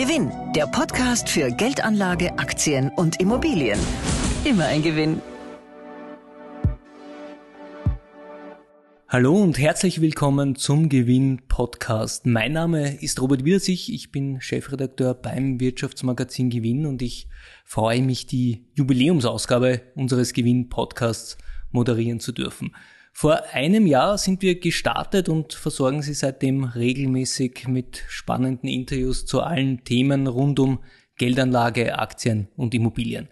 Gewinn, der Podcast für Geldanlage, Aktien und Immobilien. Immer ein Gewinn. Hallo und herzlich willkommen zum Gewinn Podcast. Mein Name ist Robert Widersich, ich bin Chefredakteur beim Wirtschaftsmagazin Gewinn und ich freue mich, die Jubiläumsausgabe unseres Gewinn Podcasts moderieren zu dürfen. Vor einem Jahr sind wir gestartet und versorgen Sie seitdem regelmäßig mit spannenden Interviews zu allen Themen rund um Geldanlage, Aktien und Immobilien.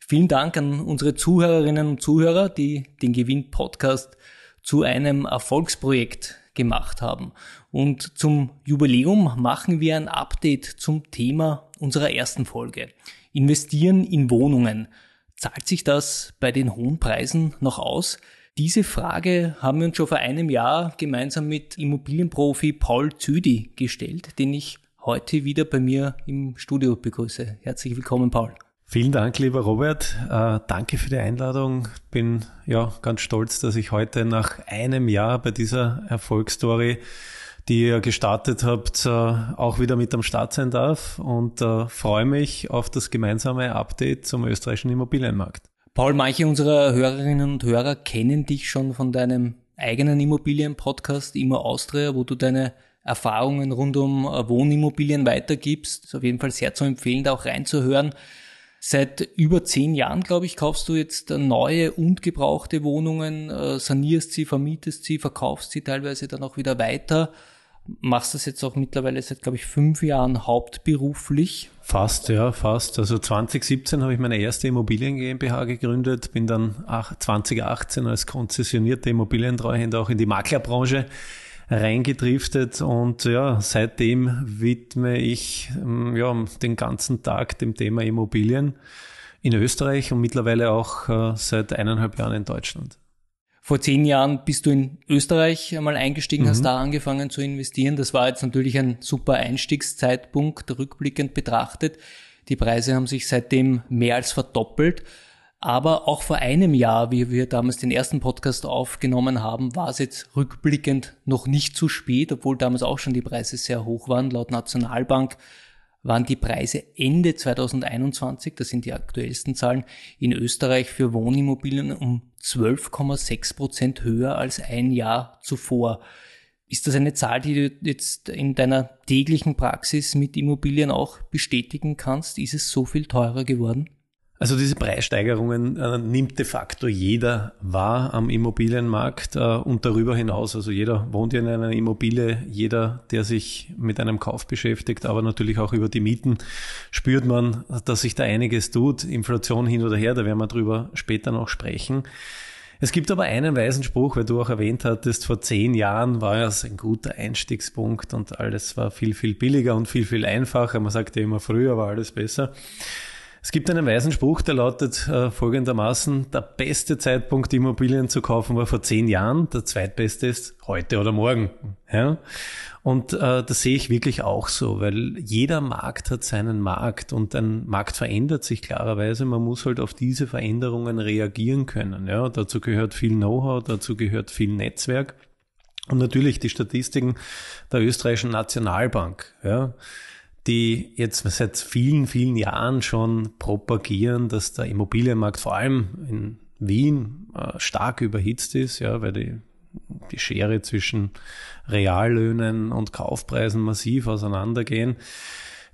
Vielen Dank an unsere Zuhörerinnen und Zuhörer, die den Gewinn Podcast zu einem Erfolgsprojekt gemacht haben. Und zum Jubiläum machen wir ein Update zum Thema unserer ersten Folge. Investieren in Wohnungen. Zahlt sich das bei den hohen Preisen noch aus? Diese Frage haben wir uns schon vor einem Jahr gemeinsam mit Immobilienprofi Paul Züdi gestellt, den ich heute wieder bei mir im Studio begrüße. Herzlich willkommen, Paul. Vielen Dank, lieber Robert. Äh, danke für die Einladung. Bin ja ganz stolz, dass ich heute nach einem Jahr bei dieser Erfolgsstory, die ihr gestartet habt, äh, auch wieder mit am Start sein darf und äh, freue mich auf das gemeinsame Update zum österreichischen Immobilienmarkt. Paul, manche unserer Hörerinnen und Hörer kennen dich schon von deinem eigenen Immobilienpodcast Immer Austria, wo du deine Erfahrungen rund um äh, Wohnimmobilien weitergibst. Ist auf jeden Fall sehr zu empfehlen, da auch reinzuhören. Seit über zehn Jahren, glaube ich, kaufst du jetzt neue und gebrauchte Wohnungen, äh, sanierst sie, vermietest sie, verkaufst sie teilweise dann auch wieder weiter. Machst das jetzt auch mittlerweile seit, glaube ich, fünf Jahren hauptberuflich. Fast, ja, fast. Also 2017 habe ich meine erste Immobilien GmbH gegründet, bin dann 2018 als konzessionierte Immobilientreuhänder auch in die Maklerbranche reingedriftet und ja, seitdem widme ich ähm, ja, den ganzen Tag dem Thema Immobilien in Österreich und mittlerweile auch äh, seit eineinhalb Jahren in Deutschland. Vor zehn Jahren bist du in Österreich einmal eingestiegen, mhm. hast da angefangen zu investieren. Das war jetzt natürlich ein super Einstiegszeitpunkt, rückblickend betrachtet. Die Preise haben sich seitdem mehr als verdoppelt. Aber auch vor einem Jahr, wie wir damals den ersten Podcast aufgenommen haben, war es jetzt rückblickend noch nicht zu spät, obwohl damals auch schon die Preise sehr hoch waren. Laut Nationalbank waren die Preise Ende 2021, das sind die aktuellsten Zahlen, in Österreich für Wohnimmobilien um 12,6 Prozent höher als ein Jahr zuvor. Ist das eine Zahl, die du jetzt in deiner täglichen Praxis mit Immobilien auch bestätigen kannst? Ist es so viel teurer geworden? Also diese Preissteigerungen äh, nimmt de facto jeder wahr am Immobilienmarkt äh, und darüber hinaus. Also jeder wohnt ja in einer Immobilie, jeder, der sich mit einem Kauf beschäftigt, aber natürlich auch über die Mieten, spürt man, dass sich da einiges tut. Inflation hin oder her, da werden wir drüber später noch sprechen. Es gibt aber einen weisen Spruch, weil du auch erwähnt hattest, vor zehn Jahren war es ein guter Einstiegspunkt und alles war viel, viel billiger und viel, viel einfacher. Man sagt ja immer, früher war alles besser. Es gibt einen weisen Spruch, der lautet äh, folgendermaßen, der beste Zeitpunkt, Immobilien zu kaufen, war vor zehn Jahren, der zweitbeste ist heute oder morgen. Ja? Und äh, das sehe ich wirklich auch so, weil jeder Markt hat seinen Markt und ein Markt verändert sich klarerweise. Man muss halt auf diese Veränderungen reagieren können. Ja? Dazu gehört viel Know-how, dazu gehört viel Netzwerk und natürlich die Statistiken der österreichischen Nationalbank. Ja? Die jetzt seit vielen, vielen Jahren schon propagieren, dass der Immobilienmarkt vor allem in Wien äh, stark überhitzt ist, ja, weil die, die Schere zwischen Reallöhnen und Kaufpreisen massiv auseinandergehen.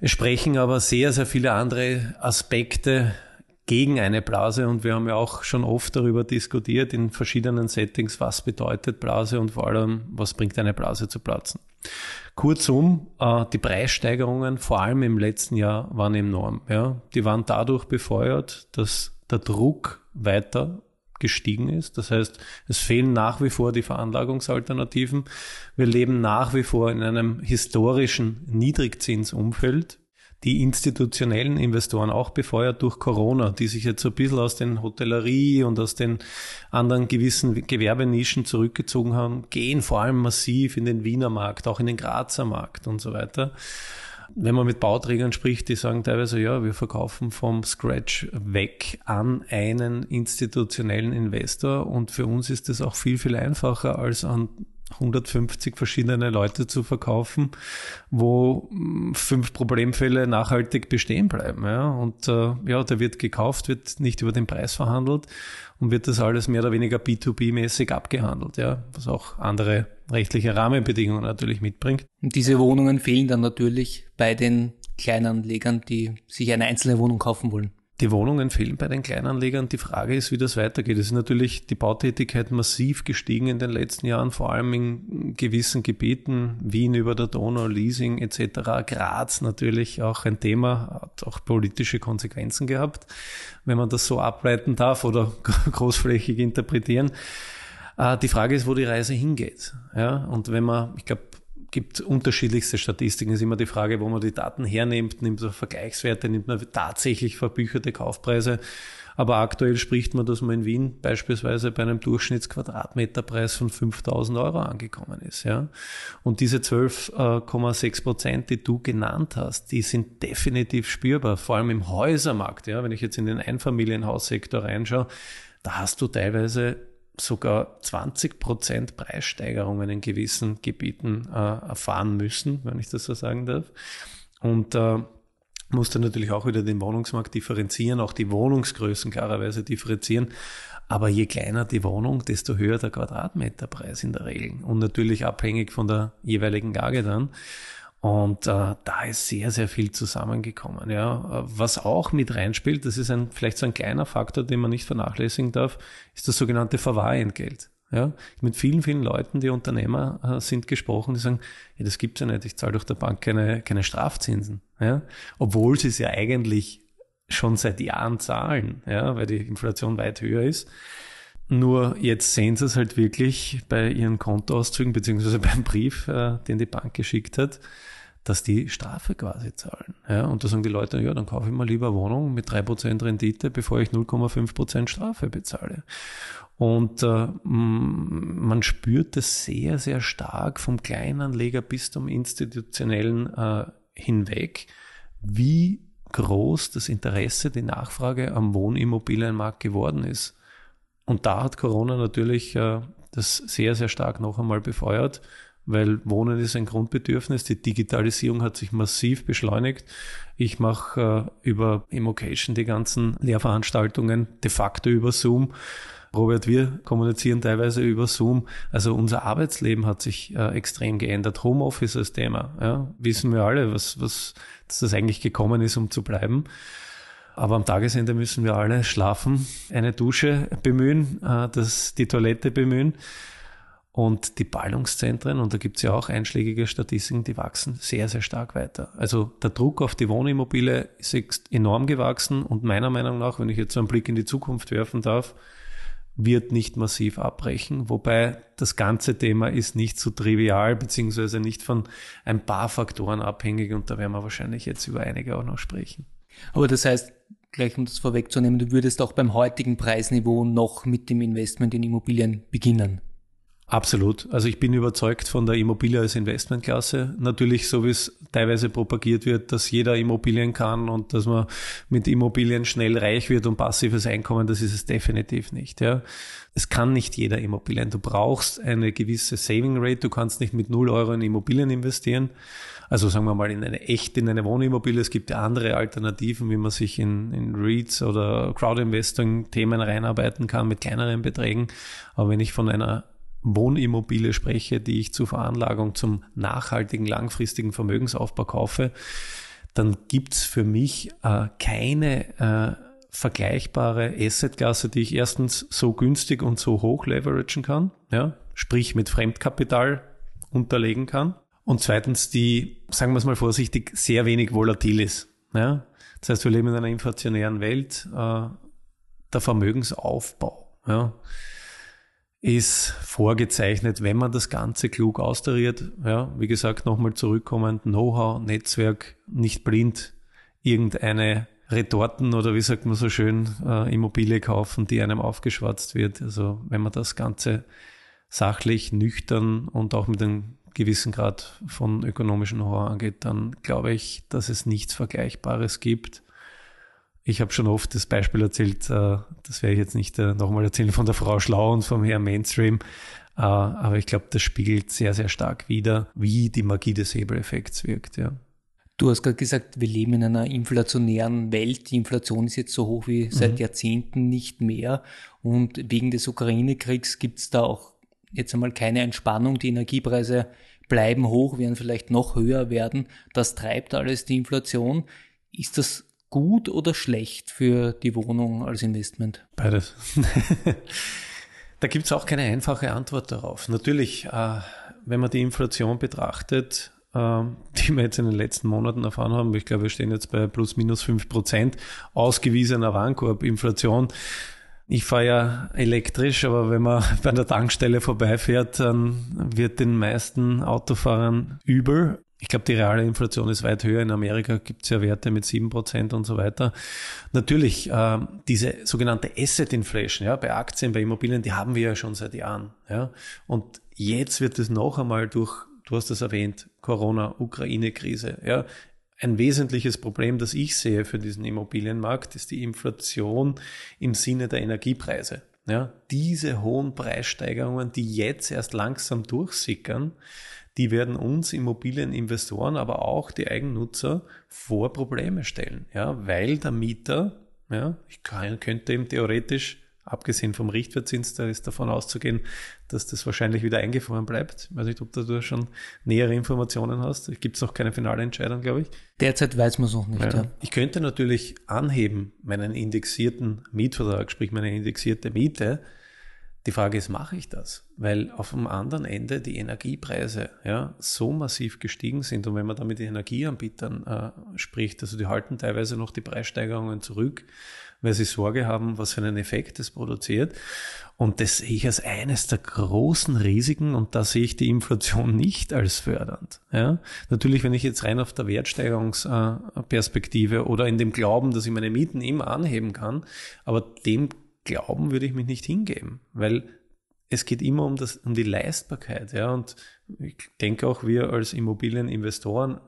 Es sprechen aber sehr, sehr viele andere Aspekte gegen eine Blase und wir haben ja auch schon oft darüber diskutiert in verschiedenen Settings, was bedeutet Blase und vor allem, was bringt eine Blase zu platzen. Kurzum, äh, die Preissteigerungen, vor allem im letzten Jahr, waren enorm. Ja. Die waren dadurch befeuert, dass der Druck weiter gestiegen ist. Das heißt, es fehlen nach wie vor die Veranlagungsalternativen. Wir leben nach wie vor in einem historischen Niedrigzinsumfeld die institutionellen Investoren auch befeuert durch Corona, die sich jetzt so ein bisschen aus den Hotellerie und aus den anderen gewissen Gewerbenischen zurückgezogen haben, gehen vor allem massiv in den Wiener Markt, auch in den Grazer Markt und so weiter. Wenn man mit Bauträgern spricht, die sagen teilweise, ja, wir verkaufen vom Scratch weg an einen institutionellen Investor und für uns ist das auch viel, viel einfacher als an 150 verschiedene Leute zu verkaufen, wo hm, fünf Problemfälle nachhaltig bestehen bleiben. Ja? Und äh, ja, da wird gekauft, wird nicht über den Preis verhandelt und wird das alles mehr oder weniger B2B-mäßig abgehandelt, ja, was auch andere rechtliche Rahmenbedingungen natürlich mitbringt. Und diese Wohnungen fehlen dann natürlich bei den Kleinanlegern, die sich eine einzelne Wohnung kaufen wollen. Die Wohnungen fehlen bei den Kleinanlegern. Die Frage ist, wie das weitergeht. Es ist natürlich die Bautätigkeit massiv gestiegen in den letzten Jahren, vor allem in gewissen Gebieten, Wien über der Donau, Leasing etc. Graz natürlich auch ein Thema, hat auch politische Konsequenzen gehabt, wenn man das so ableiten darf oder großflächig interpretieren. Äh, die Frage ist, wo die Reise hingeht. Ja, und wenn man, ich glaube, gibt unterschiedlichste Statistiken. Es ist immer die Frage, wo man die Daten hernimmt. Nimmt man Vergleichswerte, nimmt man tatsächlich verbücherte Kaufpreise. Aber aktuell spricht man, dass man in Wien beispielsweise bei einem Durchschnittsquadratmeterpreis von 5000 Euro angekommen ist. Ja? Und diese 12,6 Prozent, die du genannt hast, die sind definitiv spürbar, vor allem im Häusermarkt. Ja? Wenn ich jetzt in den Einfamilienhaussektor reinschaue, da hast du teilweise sogar 20 Prozent Preissteigerungen in gewissen Gebieten äh, erfahren müssen, wenn ich das so sagen darf. Und äh, musste natürlich auch wieder den Wohnungsmarkt differenzieren, auch die Wohnungsgrößen klarerweise differenzieren. Aber je kleiner die Wohnung, desto höher der Quadratmeterpreis in der Regel. Und natürlich abhängig von der jeweiligen Lage dann. Und äh, da ist sehr, sehr viel zusammengekommen. Ja. Was auch mit reinspielt, das ist ein, vielleicht so ein kleiner Faktor, den man nicht vernachlässigen darf, ist das sogenannte Verwahrentgelt. Ja, mit vielen, vielen Leuten, die Unternehmer äh, sind gesprochen, die sagen, ja, das gibt's ja nicht, ich zahle durch der Bank keine, keine Strafzinsen. Ja, obwohl sie es ja eigentlich schon seit Jahren zahlen, ja, weil die Inflation weit höher ist. Nur jetzt sehen sie es halt wirklich bei ihren Kontoauszügen beziehungsweise beim Brief, äh, den die Bank geschickt hat, dass die Strafe quasi zahlen. Ja, und da sagen die Leute, ja, dann kaufe ich mal lieber Wohnung mit drei Prozent Rendite, bevor ich 0,5% Strafe bezahle. Und äh, man spürt das sehr, sehr stark vom Kleinanleger bis zum institutionellen äh, hinweg, wie groß das Interesse, die Nachfrage am Wohnimmobilienmarkt geworden ist. Und da hat Corona natürlich äh, das sehr, sehr stark noch einmal befeuert, weil Wohnen ist ein Grundbedürfnis. Die Digitalisierung hat sich massiv beschleunigt. Ich mache äh, über Immocation die ganzen Lehrveranstaltungen de facto über Zoom. Robert, wir kommunizieren teilweise über Zoom. Also unser Arbeitsleben hat sich äh, extrem geändert. Homeoffice als Thema. Ja, wissen wir alle, was, was, dass das eigentlich gekommen ist, um zu bleiben. Aber am Tagesende müssen wir alle schlafen, eine Dusche bemühen, äh, das, die Toilette bemühen. Und die Ballungszentren, und da gibt es ja auch einschlägige Statistiken, die wachsen sehr, sehr stark weiter. Also der Druck auf die Wohnimmobilie ist enorm gewachsen und meiner Meinung nach, wenn ich jetzt so einen Blick in die Zukunft werfen darf, wird nicht massiv abbrechen. Wobei das ganze Thema ist nicht so trivial, beziehungsweise nicht von ein paar Faktoren abhängig und da werden wir wahrscheinlich jetzt über einige auch noch sprechen. Aber das heißt, gleich um das vorwegzunehmen, du würdest auch beim heutigen Preisniveau noch mit dem Investment in Immobilien beginnen. Absolut. Also ich bin überzeugt von der Immobilie als Investmentklasse. Natürlich, so wie es teilweise propagiert wird, dass jeder Immobilien kann und dass man mit Immobilien schnell reich wird und passives Einkommen, das ist es definitiv nicht. Ja. Es kann nicht jeder Immobilien. Du brauchst eine gewisse Saving Rate. Du kannst nicht mit 0 Euro in Immobilien investieren. Also sagen wir mal in eine echt, in eine Wohnimmobilie. Es gibt ja andere Alternativen, wie man sich in, in REITs oder Crowdinvesting-Themen reinarbeiten kann mit kleineren Beträgen. Aber wenn ich von einer Wohnimmobilie spreche, die ich zur Veranlagung zum nachhaltigen, langfristigen Vermögensaufbau kaufe, dann gibt's für mich äh, keine äh, vergleichbare Assetklasse, die ich erstens so günstig und so hoch leveragen kann, ja, sprich mit Fremdkapital unterlegen kann. Und zweitens, die, sagen wir es mal vorsichtig, sehr wenig volatil ist. Ja. Das heißt, wir leben in einer inflationären Welt. Äh, der Vermögensaufbau ja, ist vorgezeichnet, wenn man das Ganze klug austariert. Ja, wie gesagt, nochmal zurückkommend, Know-how, Netzwerk, nicht blind irgendeine Retorten oder wie sagt man so schön, äh, Immobilie kaufen, die einem aufgeschwatzt wird. Also wenn man das Ganze sachlich, nüchtern und auch mit einem gewissen Grad von ökonomischen Know-how angeht, dann glaube ich, dass es nichts Vergleichbares gibt Ich habe schon oft das Beispiel erzählt, äh, das werde ich jetzt nicht äh, nochmal erzählen, von der Frau Schlau und vom Herrn Mainstream. Äh, aber ich glaube, das spiegelt sehr, sehr stark wider, wie die Magie des Hebeleffekts wirkt. Ja. Du hast gerade gesagt, wir leben in einer inflationären Welt. Die Inflation ist jetzt so hoch wie seit mhm. Jahrzehnten nicht mehr. Und wegen des Ukraine-Kriegs gibt es da auch jetzt einmal keine Entspannung. Die Energiepreise bleiben hoch, werden vielleicht noch höher werden. Das treibt alles die Inflation. Ist das gut oder schlecht für die Wohnung als Investment? Beides. da gibt es auch keine einfache Antwort darauf. Natürlich, äh, wenn man die Inflation betrachtet, ähm, die wir jetzt in den letzten Monaten erfahren haben. Ich glaube, wir stehen jetzt bei plus minus fünf Prozent ausgewiesener Warenkorb-Inflation. Ich fahre ja elektrisch, aber wenn man bei der Tankstelle vorbeifährt, dann wird den meisten Autofahrern übel. Ich glaube, die reale Inflation ist weit höher. In Amerika gibt es ja Werte mit sieben Prozent und so weiter. Natürlich, äh, diese sogenannte Asset Inflation, ja, bei Aktien, bei Immobilien, die haben wir ja schon seit Jahren. Ja. Und jetzt wird es noch einmal durch du hast es erwähnt, Corona, Ukraine-Krise. Ja, ein wesentliches Problem, das ich sehe für diesen Immobilienmarkt, ist die Inflation im Sinne der Energiepreise. Ja, diese hohen Preissteigerungen, die jetzt erst langsam durchsickern, die werden uns Immobilieninvestoren, aber auch die Eigennutzer vor Probleme stellen. Ja, weil der Mieter, ja, ich kann, könnte ihm theoretisch Abgesehen vom Richtwertzins, da ist davon auszugehen, dass das wahrscheinlich wieder eingefroren bleibt. Ich weiß nicht, ob du schon nähere Informationen hast. Gibt es noch keine finale Entscheidung, glaube ich. Derzeit weiß man es noch nicht. Ja. Ja. Ich könnte natürlich anheben meinen indexierten Mietvertrag, sprich meine indexierte Miete. Die Frage ist, mache ich das? Weil auf dem anderen Ende die Energiepreise ja so massiv gestiegen sind und wenn man da mit den Energieanbietern äh, spricht, also die halten teilweise noch die Preissteigerungen zurück, weil sie Sorge haben, was für einen Effekt das produziert. Und das sehe ich als eines der großen Risiken und da sehe ich die Inflation nicht als fördernd. Ja? Natürlich, wenn ich jetzt rein auf der Wertsteigerungsperspektive oder in dem Glauben, dass ich meine Mieten immer anheben kann, aber dem Glauben würde ich mich nicht hingeben, weil es geht immer um, das, um die Leistbarkeit. Ja? Und ich denke auch, wir als Immobilieninvestoren,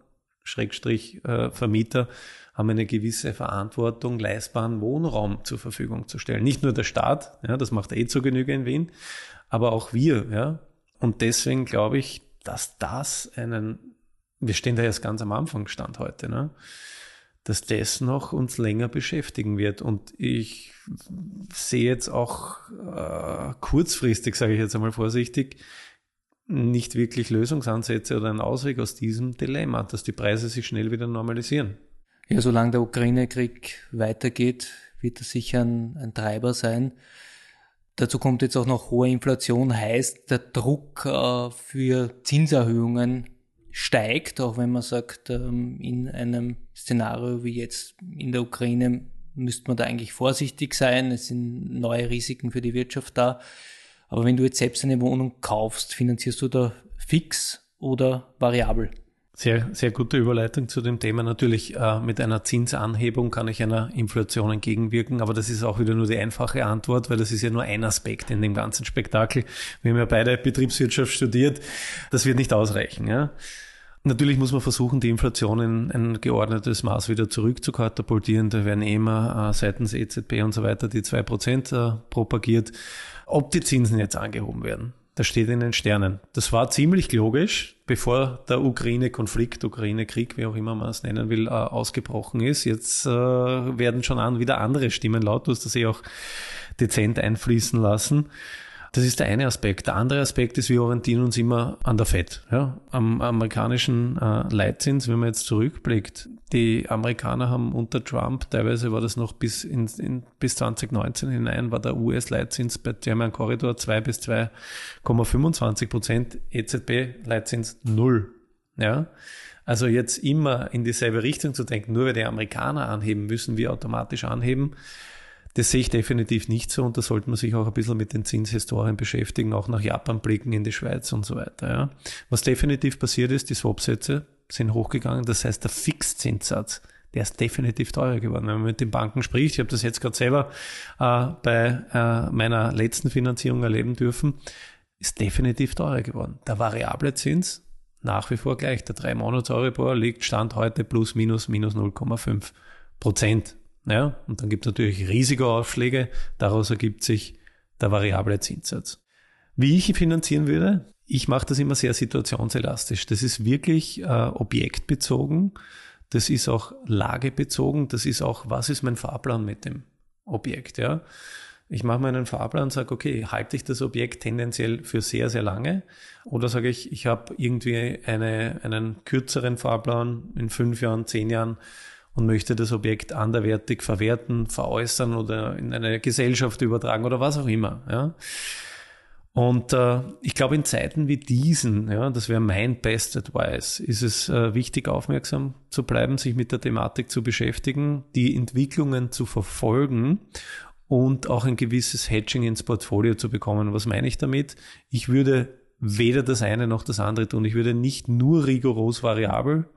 Schrägstrich äh, Vermieter, haben eine gewisse Verantwortung, leistbaren Wohnraum zur Verfügung zu stellen. Nicht nur der Staat, ja, das macht eh zu Genüge in Wien, aber auch wir. Ja. Und deswegen glaube ich, dass das einen, wir stehen da jetzt ganz am Anfang stand heute, ne, dass das noch uns länger beschäftigen wird. Und ich sehe jetzt auch äh, kurzfristig, sage ich jetzt einmal vorsichtig, nicht wirklich Lösungsansätze oder einen Ausweg aus diesem Dilemma, dass die Preise sich schnell wieder normalisieren. Ja, solange der Ukraine-Krieg weitergeht, wird das sicher ein, ein Treiber sein. Dazu kommt jetzt auch noch hohe Inflation, heißt der Druck äh, für Zinserhöhungen steigt, auch wenn man sagt, ähm, in einem Szenario wie jetzt in der Ukraine müsste man da eigentlich vorsichtig sein. Es sind neue Risiken für die Wirtschaft da. Aber wenn du jetzt selbst eine Wohnung kaufst, finanzierst du da fix oder variabel? Sehr, sehr gute Überleitung zu dem Thema. Natürlich äh, mit einer Zinsanhebung kann ich einer Inflation entgegenwirken, aber das ist auch wieder nur die einfache Antwort, weil das ist ja nur ein Aspekt in dem ganzen Spektakel. Wir haben ja beide Betriebswirtschaft studiert. Das wird nicht ausreichen. Ja? Natürlich muss man versuchen, die Inflation in ein geordnetes Maß wieder zurückzukatapultieren. Da werden eh immer äh, seitens EZB und so weiter die zwei Prozent äh, propagiert. Ob die Zinsen jetzt angehoben werden, das steht in den Sternen. Das war ziemlich logisch, bevor der Ukraine-Konflikt, Ukraine-Krieg, wie auch immer man es nennen will, äh, ausgebrochen ist. Jetzt werden schon an wieder andere Stimmen laut. Du hast das eh auch dezent einfließen lassen. Das ist der eine Aspekt. Der andere Aspekt ist, wir orientieren uns immer an der FED, ja, am amerikanischen äh, Leitzins, wenn man jetzt zurückblickt. Die Amerikaner haben unter Trump, teilweise war das noch bis, in, in, bis 2019 hinein, war der US-Leitzins bei German Corridor 2 bis 2,25 Prozent, EZB-Leitzins null. Ja. Also jetzt immer in dieselbe Richtung zu denken, nur weil die Amerikaner anheben, müssen wir automatisch anheben. Das sehe ich definitiv nicht so und da sollte man sich auch ein bisschen mit den Zinshistorien beschäftigen, auch nach Japan blicken, in die Schweiz und so weiter. Ja. Was definitiv passiert ist, die Swapsätze sind hochgegangen, das heißt der Fixzinssatz, der ist definitiv teurer geworden. Wenn man mit den Banken spricht, ich habe das jetzt gerade selber äh, bei äh, meiner letzten Finanzierung erleben dürfen, ist definitiv teurer geworden. Der variable Zins nach wie vor gleich. Der 3 Monats Euribor liegt Stand heute plus minus minus 0,5 Prozent. Ja, und dann gibt es natürlich Risikoaufschläge, daraus ergibt sich der variable Zinssatz. Wie ich finanzieren würde? Ich mache das immer sehr situationselastisch. Das ist wirklich äh, objektbezogen, das ist auch lagebezogen, das ist auch, was ist mein Fahrplan mit dem Objekt, ja. Ich mache meinen Fahrplan und sage, okay, halte ich das Objekt tendenziell für sehr, sehr lange? Oder sage ich, ich habe irgendwie eine, einen kürzeren Fahrplan in fünf Jahren, zehn Jahren und möchte das Objekt anderwertig verwerten, veräußern oder in eine Gesellschaft übertragen oder was auch immer. Ja? Und äh, ich glaube, in Zeiten wie diesen, ja, das wäre mein Best Advice, ist es äh, wichtig, aufmerksam zu bleiben, sich mit der Thematik zu beschäftigen, die Entwicklungen zu verfolgen und auch ein gewisses Hedging ins Portfolio zu bekommen. Was meine ich damit? Ich würde weder das eine noch das andere tun. Ich würde nicht nur rigoros variabel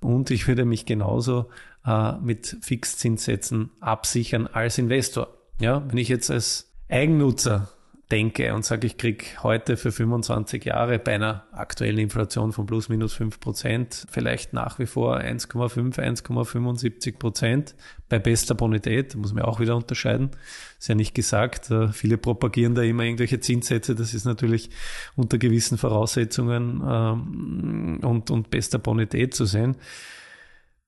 und ich würde mich genauso äh, mit Fixzinssätzen absichern als Investor. Ja, wenn ich jetzt als Eigennutzer denke und sage, ich krieg heute für 25 Jahre bei einer aktuellen Inflation von plus minus 5 Prozent vielleicht nach wie vor 1,5, 1,75 Prozent. Bei bester Bonität, muss man auch wieder unterscheiden. Ist ja nicht gesagt, äh, viele propagieren da immer irgendwelche Zinssätze, das ist natürlich unter gewissen Voraussetzungen ähm, und, und bester Bonität zu sehen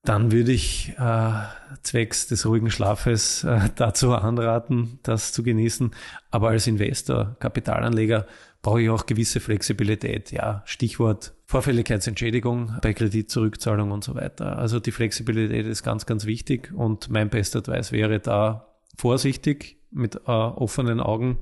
dann würde ich äh, zwecks des ruhigen Schlafes äh, dazu anraten, das zu genießen. Aber als Investor, Kapitalanleger brauche ich auch gewisse Flexibilität. Ja, Stichwort Vorfälligkeitsentschädigung bei Kreditzurückzahlung und so weiter. Also die Flexibilität ist ganz, ganz wichtig und mein bester Advice wäre da vorsichtig mit äh, offenen Augen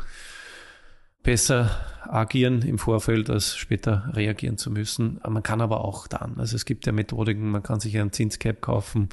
besser agieren im Vorfeld, als später reagieren zu müssen. Man kann aber auch dann, also es gibt ja Methodiken, man kann sich einen Zinscap kaufen,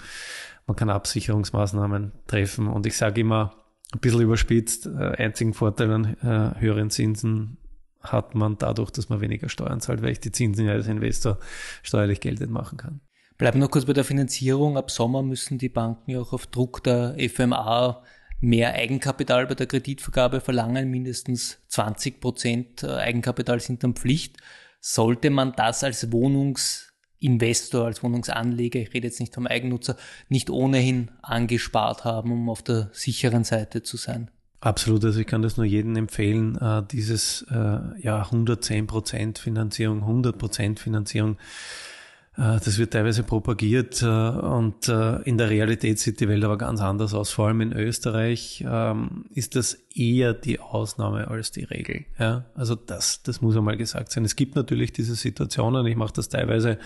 man kann Absicherungsmaßnahmen treffen und ich sage immer, ein bisschen überspitzt, äh, einzigen Vorteil an äh, höheren Zinsen hat man dadurch, dass man weniger Steuern zahlt, weil ich die Zinsen ja als Investor steuerlich geltend machen kann. Bleiben noch kurz bei der Finanzierung. Ab Sommer müssen die Banken ja auch auf Druck der FMA mehr Eigenkapital bei der Kreditvergabe verlangen, mindestens 20 Prozent äh, Eigenkapital sind dann Pflicht. Sollte man das als Wohnungsinvestor, als Wohnungsanleger, ich rede jetzt nicht vom Eigennutzer, nicht ohnehin angespart haben, um auf der sicheren Seite zu sein? Absolut, also ich kann das nur jedem empfehlen, äh, dieses äh, ja 110 Prozent Finanzierung, 100 Prozent Finanzierung das wird teilweise propagiert äh, und äh, in der Realität sieht die Welt aber ganz anders aus. Vor allem in Österreich ähm, ist das eher die Ausnahme als die Regel. Ja? Also das, das muss einmal gesagt sein. Es gibt natürlich diese Situationen, ich mache das teilweise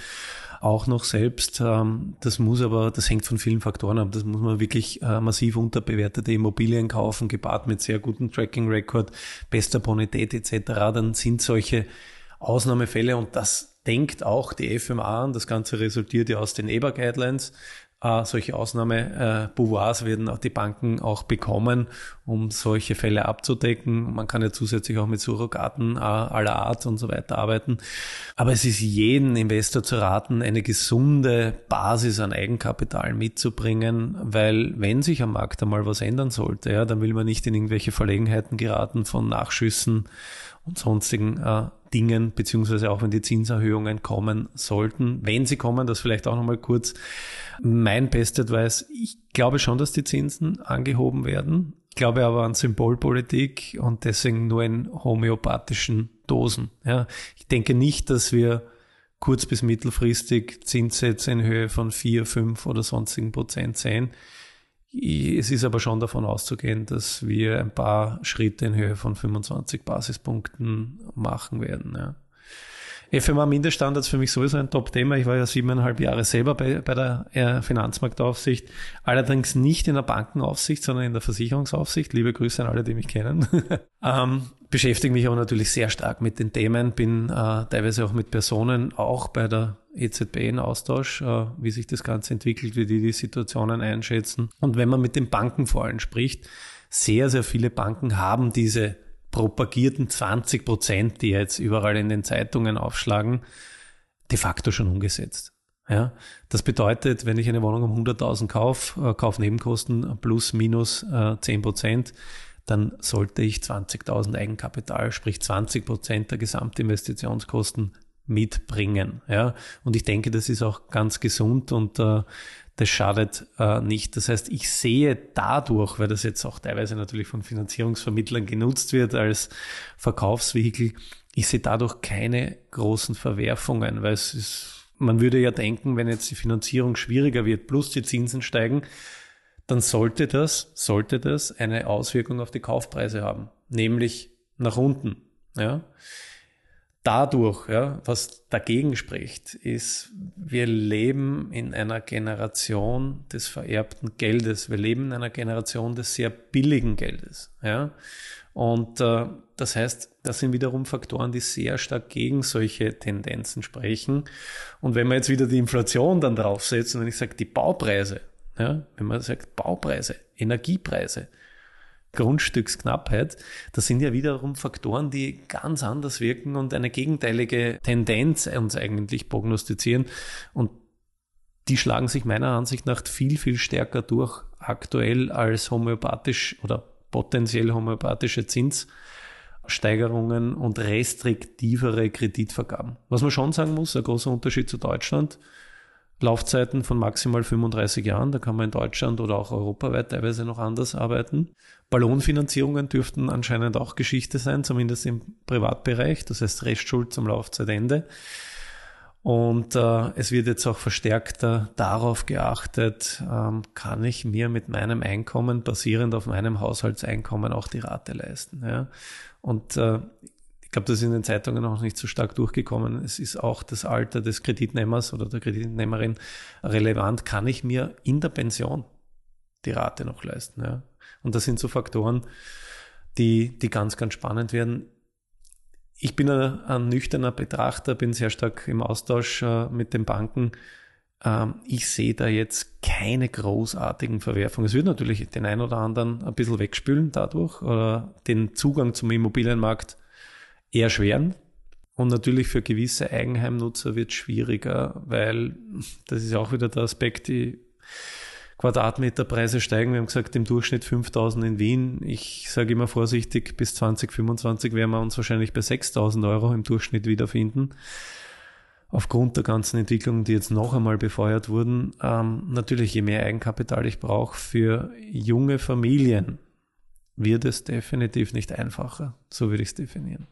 auch noch selbst. Ähm, das muss aber, das hängt von vielen Faktoren ab. Das muss man wirklich massiv unterbewertete Immobilien kaufen, gepaart mit sehr gutem Tracking-Record, bester Bonität etc. Dann sind solche Ausnahmefälle und das denkt auch die FMA an. Das Ganze resultiert ja aus den EBA-Guidelines. Äh, solche Ausnahme-Pouvoirs äh, werden auch die Banken auch bekommen, um solche Fälle abzudecken. Man kann ja zusätzlich auch mit Surrogaten äh, aller Art und so weiter arbeiten. Aber es ist jeden Investor zu raten, eine gesunde Basis an Eigenkapital mitzubringen, weil wenn sich am Markt einmal was ändern sollte, ja, dann will man nicht in irgendwelche Verlegenheiten geraten von Nachschüssen und sonstigen äh, Dingen, beziehungsweise auch wenn die Zinserhöhungen kommen sollten. Wenn sie kommen, das vielleicht auch nochmal kurz mein Best Advice. Ich glaube schon, dass die Zinsen angehoben werden. Ich glaube aber an Symbolpolitik und deswegen nur in homöopathischen Dosen. Ja, ich denke nicht, dass wir kurz- bis mittelfristig Zinssätze in Höhe von vier, fünf oder sonstigen Prozent sehen. Es ist aber schon davon auszugehen, dass wir ein paar Schritte in Höhe von 25 Basispunkten machen werden. Ja. FMA Mindeststandards für mich sowieso ein Top-Thema. Ich war ja siebeneinhalb Jahre selber bei, bei der äh, Finanzmarktaufsicht, allerdings nicht in der Bankenaufsicht, sondern in der Versicherungsaufsicht. Liebe Grüße an alle, die mich kennen. ähm, beschäftige mich aber natürlich sehr stark mit den Themen, bin äh, teilweise auch mit Personen, auch bei der EZB in Austausch, äh, wie sich das Ganze entwickelt, wie die die Situationen einschätzen. Und wenn man mit den Banken vor allem spricht, sehr, sehr viele Banken haben diese propagierten 20 Prozent, die jetzt überall in den Zeitungen aufschlagen, de facto schon umgesetzt. Ja, das bedeutet, wenn ich eine Wohnung um 100.000 kaufe, äh, Kaufnebenkosten plus minus äh, 10 Prozent, dann sollte ich 20.000 Eigenkapital, sprich 20 Prozent der Gesamtinvestitionskosten mitbringen. Ja, und ich denke, das ist auch ganz gesund und äh, das schadet äh, nicht. Das heißt, ich sehe dadurch, weil das jetzt auch teilweise natürlich von Finanzierungsvermittlern genutzt wird als Verkaufsvehikel, ich sehe dadurch keine großen Verwerfungen, weil es ist, man würde ja denken, wenn jetzt die Finanzierung schwieriger wird, plus die Zinsen steigen, dann sollte das, sollte das eine Auswirkung auf die Kaufpreise haben, nämlich nach unten. Ja dadurch, ja, was dagegen spricht, ist, wir leben in einer Generation des vererbten Geldes. Wir leben in einer Generation des sehr billigen Geldes. Ja. Und äh, das heißt, das sind wiederum Faktoren, die sehr stark gegen solche Tendenzen sprechen. Und wenn man jetzt wieder die Inflation dann draufsetzt, und wenn ich sage, die Baupreise, ja, wenn man sagt Baupreise, Energiepreise, Grundstücksknappheit, das sind ja wiederum Faktoren, die ganz anders wirken und eine gegenteilige Tendenz uns eigentlich prognostizieren. Und die schlagen sich meiner Ansicht nach viel, viel stärker durch aktuell als homöopathisch oder potenziell homöopathische Zinssteigerungen und restriktivere Kreditvergaben. Was man schon sagen muss, ein großer Unterschied zu Deutschland, Laufzeiten von maximal 35 Jahren. Da kann man in Deutschland oder auch europaweit teilweise noch anders arbeiten. Ballonfinanzierungen dürften anscheinend auch Geschichte sein, zumindest im Privatbereich. Das heißt Restschuld zum Laufzeitende. Und äh, es wird jetzt auch verstärkter darauf geachtet, ähm, kann ich mir mit meinem Einkommen basierend auf meinem Haushaltseinkommen auch die Rate leisten. Ja? Und äh, ich glaube, das ist in den Zeitungen auch nicht so stark durchgekommen. Es ist auch das Alter des Kreditnehmers oder der Kreditnehmerin relevant. Kann ich mir in der Pension die Rate noch leisten? Ja? Und das sind so Faktoren, die, die ganz, ganz spannend werden. Ich bin ein, ein nüchterner Betrachter, bin sehr stark im Austausch äh, mit den Banken. Ähm, ich sehe da jetzt keine großartigen Verwerfungen. Es wird natürlich den einen oder anderen ein bisschen wegspülen dadurch oder den Zugang zum Immobilienmarkt erschweren. Und natürlich für gewisse Eigenheimnutzer wird es schwieriger, weil das ist auch wieder der Aspekt, die Quadratmeterpreise steigen. Wir haben gesagt, im Durchschnitt 5000 in Wien. Ich sage immer vorsichtig, bis 2025 werden wir uns wahrscheinlich bei 6000 Euro im Durchschnitt wiederfinden. Aufgrund der ganzen Entwicklungen, die jetzt noch einmal befeuert wurden. Ähm, natürlich, je mehr Eigenkapital ich brauche für junge Familien, wird es definitiv nicht einfacher. So würde ich es definieren.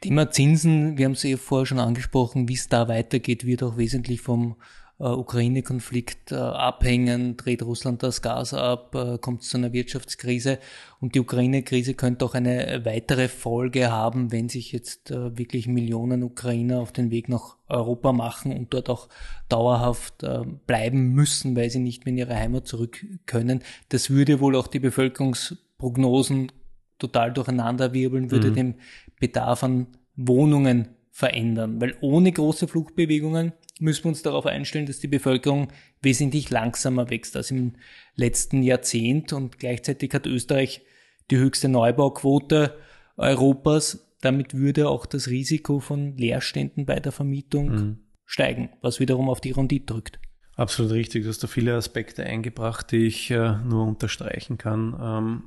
Thema Zinsen, wir haben es eh vorher schon angesprochen, wie es da weitergeht, wird auch wesentlich vom äh, Ukraine-Konflikt äh, abhängen. Dreht Russland das Gas ab, äh, kommt es zu einer Wirtschaftskrise. Und die Ukraine-Krise könnte auch eine weitere Folge haben, wenn sich jetzt äh, wirklich Millionen Ukrainer auf den Weg nach Europa machen und dort auch dauerhaft äh, bleiben müssen, weil sie nicht mehr in ihre Heimat zurück können. Das würde wohl auch die Bevölkerungsprognosen total durcheinanderwirbeln, würde mhm. den Bedarf an Wohnungen verändern. Weil ohne große Fluchtbewegungen müssen wir uns darauf einstellen, dass die Bevölkerung wesentlich langsamer wächst als im letzten Jahrzehnt und gleichzeitig hat Österreich die höchste Neubauquote Europas. Damit würde auch das Risiko von Leerständen bei der Vermietung mhm. steigen, was wiederum auf die Rendite drückt. Absolut richtig. Du hast da viele Aspekte eingebracht, die ich äh, nur unterstreichen kann. Ähm,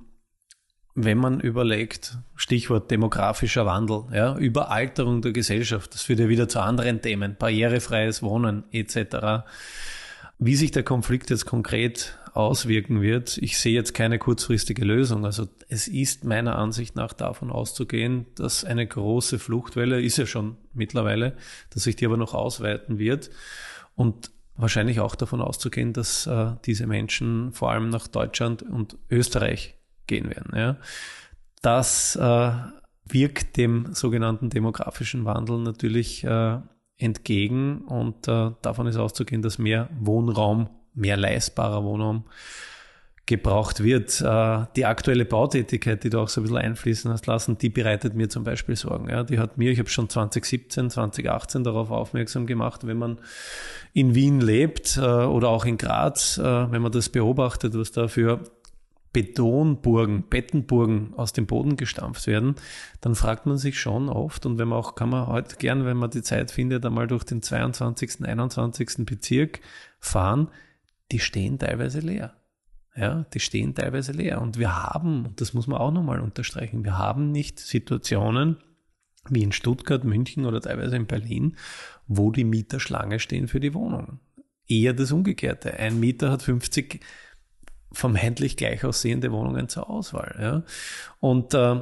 wenn man überlegt, Stichwort demografischer Wandel, ja, Überalterung der Gesellschaft, das führt ja wieder zu anderen Themen, barrierefreies Wohnen etc. Wie sich der Konflikt jetzt konkret auswirken wird, ich sehe jetzt keine kurzfristige Lösung. Also es ist meiner Ansicht nach davon auszugehen, dass eine große Fluchtwelle, ist ja schon mittlerweile, dass sich die aber noch ausweiten wird und wahrscheinlich auch davon auszugehen, dass äh, diese Menschen vor allem nach Deutschland und Österreich gehen werden. Ja. Das äh, wirkt dem sogenannten demografischen Wandel natürlich äh, entgegen und äh, davon ist auszugehen, dass mehr Wohnraum, mehr leistbarer Wohnraum gebraucht wird. Äh, die aktuelle Bautätigkeit, die du auch so ein bisschen einfließen hast lassen, die bereitet mir zum Beispiel Sorgen. Ja. Die hat mir, ich habe schon 2017, 2018 darauf aufmerksam gemacht, wenn man in Wien lebt äh, oder auch in Graz, äh, wenn man das beobachtet, was da für Betonburgen, Bettenburgen aus dem Boden gestampft werden, dann fragt man sich schon oft, und wenn man auch, kann man heute gern, wenn man die Zeit findet, einmal durch den 22., 21. Bezirk fahren, die stehen teilweise leer. Ja, die stehen teilweise leer. Und wir haben, und das muss man auch nochmal unterstreichen, wir haben nicht Situationen wie in Stuttgart, München oder teilweise in Berlin, wo die Mieter Schlange stehen für die Wohnungen eher das Umgekehrte. Ein Mieter hat 50 vermeintlich gleich aussehende Wohnungen zur Auswahl. Ja? Und äh,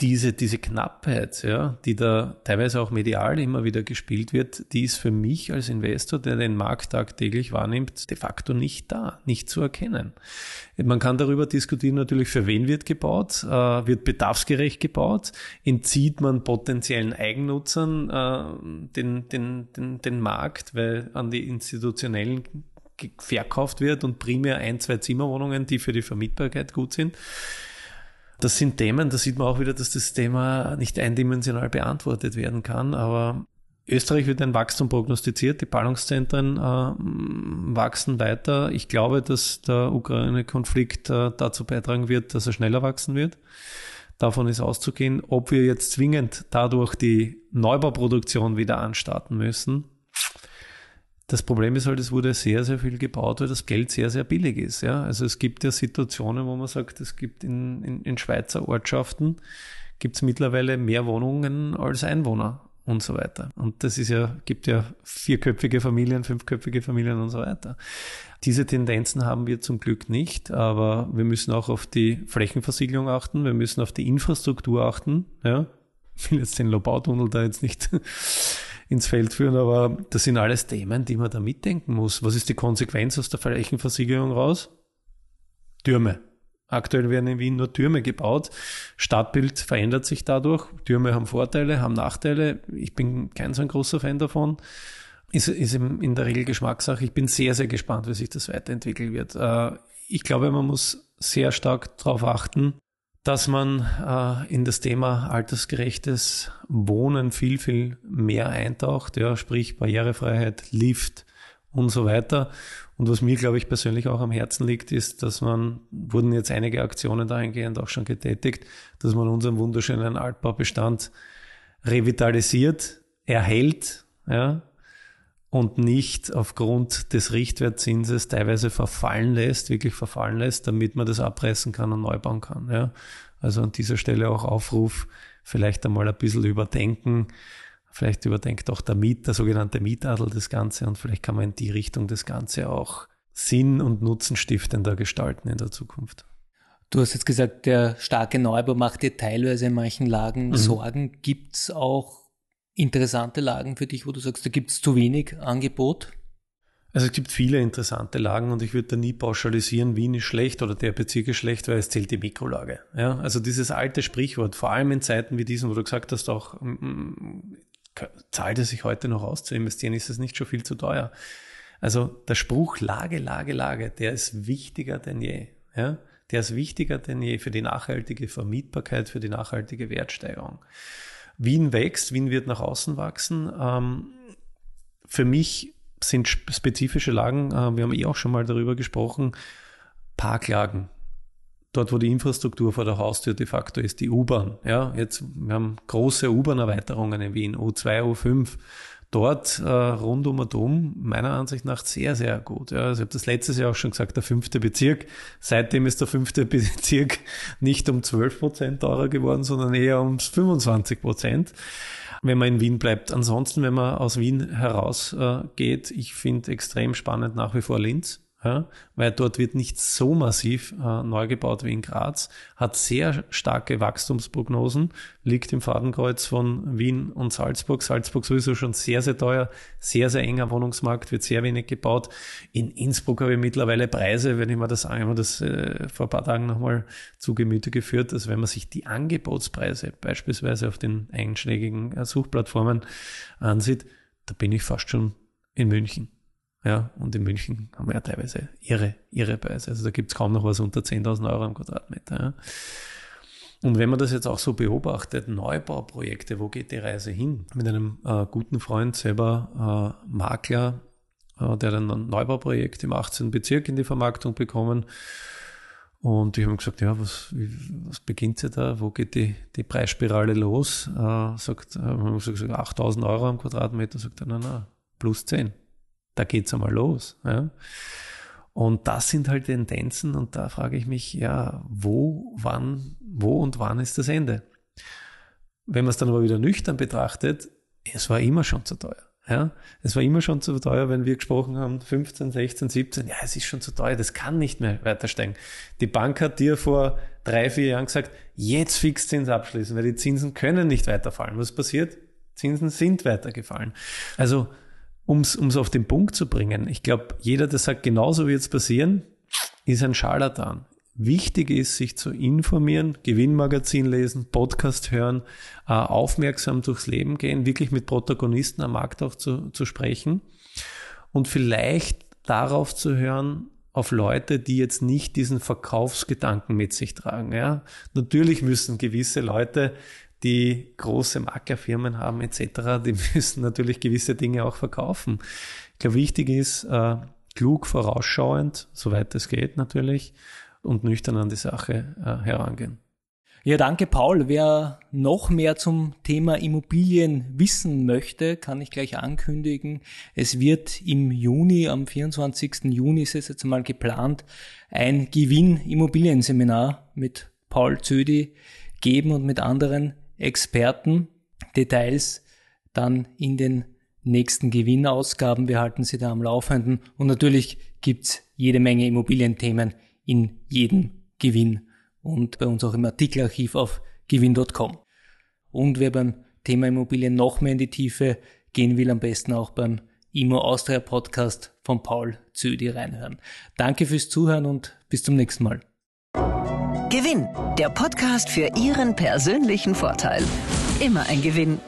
diese, diese Knappheit, ja, die da teilweise auch medial immer wieder gespielt wird, die ist für mich als Investor, der den Markt tagtäglich wahrnimmt, de facto nicht da, nicht zu erkennen. Man kann darüber diskutieren, natürlich, für wen wird gebaut, äh, wird bedarfsgerecht gebaut, entzieht man potenziellen Eigennutzern äh, den, den, den, den Markt, weil an die institutionellen verkauft wird und primär ein, zwei Zimmerwohnungen, die für die Vermietbarkeit gut sind. Das sind Themen, da sieht man auch wieder, dass das Thema nicht eindimensional beantwortet werden kann, aber Österreich wird ein Wachstum prognostiziert, die Ballungszentren äh, wachsen weiter. Ich glaube, dass der Ukraine-Konflikt äh, dazu beitragen wird, dass er schneller wachsen wird. Davon ist auszugehen. Ob wir jetzt zwingend dadurch die Neubauproduktion wieder anstarten müssen, das Problem ist halt, es wurde sehr, sehr viel gebaut, weil das Geld sehr, sehr billig ist. Ja? Also es gibt ja Situationen, wo man sagt, es gibt in, in, in Schweizer Ortschaften gibt es mittlerweile mehr Wohnungen als Einwohner und so weiter. Und das ist ja, gibt ja vierköpfige Familien, fünfköpfige Familien und so weiter. Diese Tendenzen haben wir zum Glück nicht, aber wir müssen auch auf die Flächenversiegelung achten, wir müssen auf die Infrastruktur achten. Ja? Ich will jetzt den Lobautunnel da jetzt nicht ins Feld führen, aber das sind alles Themen, die man da mitdenken muss. Was ist die Konsequenz aus der Flächenversiegelung raus? Türme. Aktuell werden in Wien nur Türme gebaut. Stadtbild verändert sich dadurch. Türme haben Vorteile, haben Nachteile. Ich bin kein so ein großer Fan davon. Ist, ist in der Regel Geschmackssache. Ich bin sehr, sehr gespannt, wie sich das weiterentwickeln wird. Äh, ich glaube, man muss sehr stark darauf achten, dass man äh, in das Thema altersgerechtes Wohnen viel, viel mehr eintaucht, ja, sprich Barrierefreiheit, Lift und so weiter. Und was mir, glaube ich, persönlich auch am Herzen liegt, ist, dass man, wurden jetzt einige Aktionen dahingehend auch schon getätigt, dass man unseren wunderschönen Altbaubestand revitalisiert, erhält, ja, und nicht aufgrund des Richtwertzinses teilweise verfallen lässt, wirklich verfallen lässt, damit man das abreißen kann und neu bauen kann. Ja. Also an dieser Stelle auch Aufruf, vielleicht einmal ein bisschen überdenken. Vielleicht überdenkt auch der Miet, der sogenannte Mietadel das Ganze und vielleicht kann man in die Richtung das Ganze auch sinn- und nutzenstiftender gestalten in der Zukunft. Du hast jetzt gesagt, der starke Neubau macht dir teilweise in manchen Lagen mhm. Sorgen. Gibt es auch interessante Lagen für dich, wo du sagst, da gibt es zu wenig Angebot? Also es gibt viele interessante Lagen und ich würde da nie pauschalisieren, Wien ist schlecht oder der Bezirk ist schlecht, weil es zählt die Mikrolage. Ja, also dieses alte Sprichwort, vor allem in Zeiten wie diesen, wo du gesagt hast, auch mm, mm, zahlt es sich heute noch aus zu investieren, ist es nicht schon viel zu teuer. Also der Spruch Lage, Lage, Lage, der ist wichtiger denn je. Ja, der ist wichtiger denn je für die nachhaltige Vermietbarkeit, für die nachhaltige Wertsteigerung. Wien wächst, Wien wird nach außen wachsen. Ähm, für mich sind spezifische Lagen, äh, wir haben eh auch schon mal darüber gesprochen, Parklagen. Dort, wo die Infrastruktur vor der Haustür de facto ist, die U-Bahn. Ja, jetzt, wir haben große U-Bahn-Erweiterungen in Wien, U2, U5 dort äh, rund um Atom meiner Ansicht nach sehr, sehr gut. Ja, also ich habe das letztes Jahr auch schon gesagt, der fünfte Bezirk. Seitdem ist der fünfte Bezirk nicht um 12 Prozent teurer geworden, sondern eher um 25 Prozent wenn man in Wien bleibt. Ansonsten, wenn man aus Wien herausgeht, äh, ich finde extrem spannend nach wie vor Linz ja, weil dort wird nicht so massiv äh, neu gebaut wie in Graz, hat sehr starke Wachstumsprognosen, liegt im Fadenkreuz von Wien und Salzburg. Salzburg sowieso schon sehr, sehr teuer, sehr, sehr enger Wohnungsmarkt, wird sehr wenig gebaut. In Innsbruck habe ich mittlerweile Preise, wenn ich mir das, ich das äh, vor ein paar Tagen nochmal zu Gemüte geführt, dass wenn man sich die Angebotspreise beispielsweise auf den einschlägigen äh, Suchplattformen ansieht, da bin ich fast schon in München. Ja, und in München haben wir ja teilweise ihre, ihre Preise. Also da gibt's kaum noch was unter 10.000 Euro am Quadratmeter. Ja. Und wenn man das jetzt auch so beobachtet, Neubauprojekte, wo geht die Reise hin? Mit einem äh, guten Freund, selber äh, Makler, äh, der dann ein Neubauprojekt im 18. Bezirk in die Vermarktung bekommen. Und ich habe gesagt, ja, was, wie, was beginnt sie da? Wo geht die, die Preisspirale los? Äh, sagt, äh, gesagt, 8000 Euro am Quadratmeter. Sagt er, nein, nein, plus 10 da geht's einmal los. Ja. Und das sind halt Tendenzen und da frage ich mich, ja, wo, wann, wo und wann ist das Ende? Wenn man es dann aber wieder nüchtern betrachtet, es war immer schon zu teuer. Ja, es war immer schon zu teuer, wenn wir gesprochen haben, 15, 16, 17, ja, es ist schon zu teuer, das kann nicht mehr weiter steigen. Die Bank hat dir vor drei, vier Jahren gesagt, jetzt Fixzins abschließen, weil die Zinsen können nicht weiterfallen. Was passiert? Zinsen sind weitergefallen. Also, um es auf den Punkt zu bringen, ich glaube, jeder, der sagt, genauso wird es passieren, ist ein Scharlatan. Wichtig ist, sich zu informieren, Gewinnmagazin lesen, Podcast hören, äh, aufmerksam durchs Leben gehen, wirklich mit Protagonisten am Markt auch zu, zu sprechen und vielleicht darauf zu hören, auf Leute, die jetzt nicht diesen Verkaufsgedanken mit sich tragen. Ja? Natürlich müssen gewisse Leute, die große Maklerfirmen haben etc., die müssen natürlich gewisse Dinge auch verkaufen. Ich glaube, wichtig ist, äh, klug vorausschauend, soweit es geht natürlich, und nüchtern an die Sache äh, herangehen. Ja, danke Paul. Wer noch mehr zum Thema Immobilien wissen möchte, kann ich gleich ankündigen. Es wird im Juni, am 24. Juni ist es jetzt mal geplant, ein Gewinn-Immobilienseminar mit Paul Zödi geben und mit anderen Experten. Details dann in den nächsten Gewinnausgaben. Wir halten Sie da am Laufenden. Und natürlich gibt's jede Menge Immobilienthemen in jedem Gewinn und bei uns auch im Artikelarchiv auf gewinn.com. Und wer beim Thema Immobilien noch mehr in die Tiefe gehen will, am besten auch beim Immo Austria Podcast von Paul Zödi reinhören. Danke fürs Zuhören und bis zum nächsten Mal. Gewinn, der Podcast für Ihren persönlichen Vorteil. Immer ein Gewinn.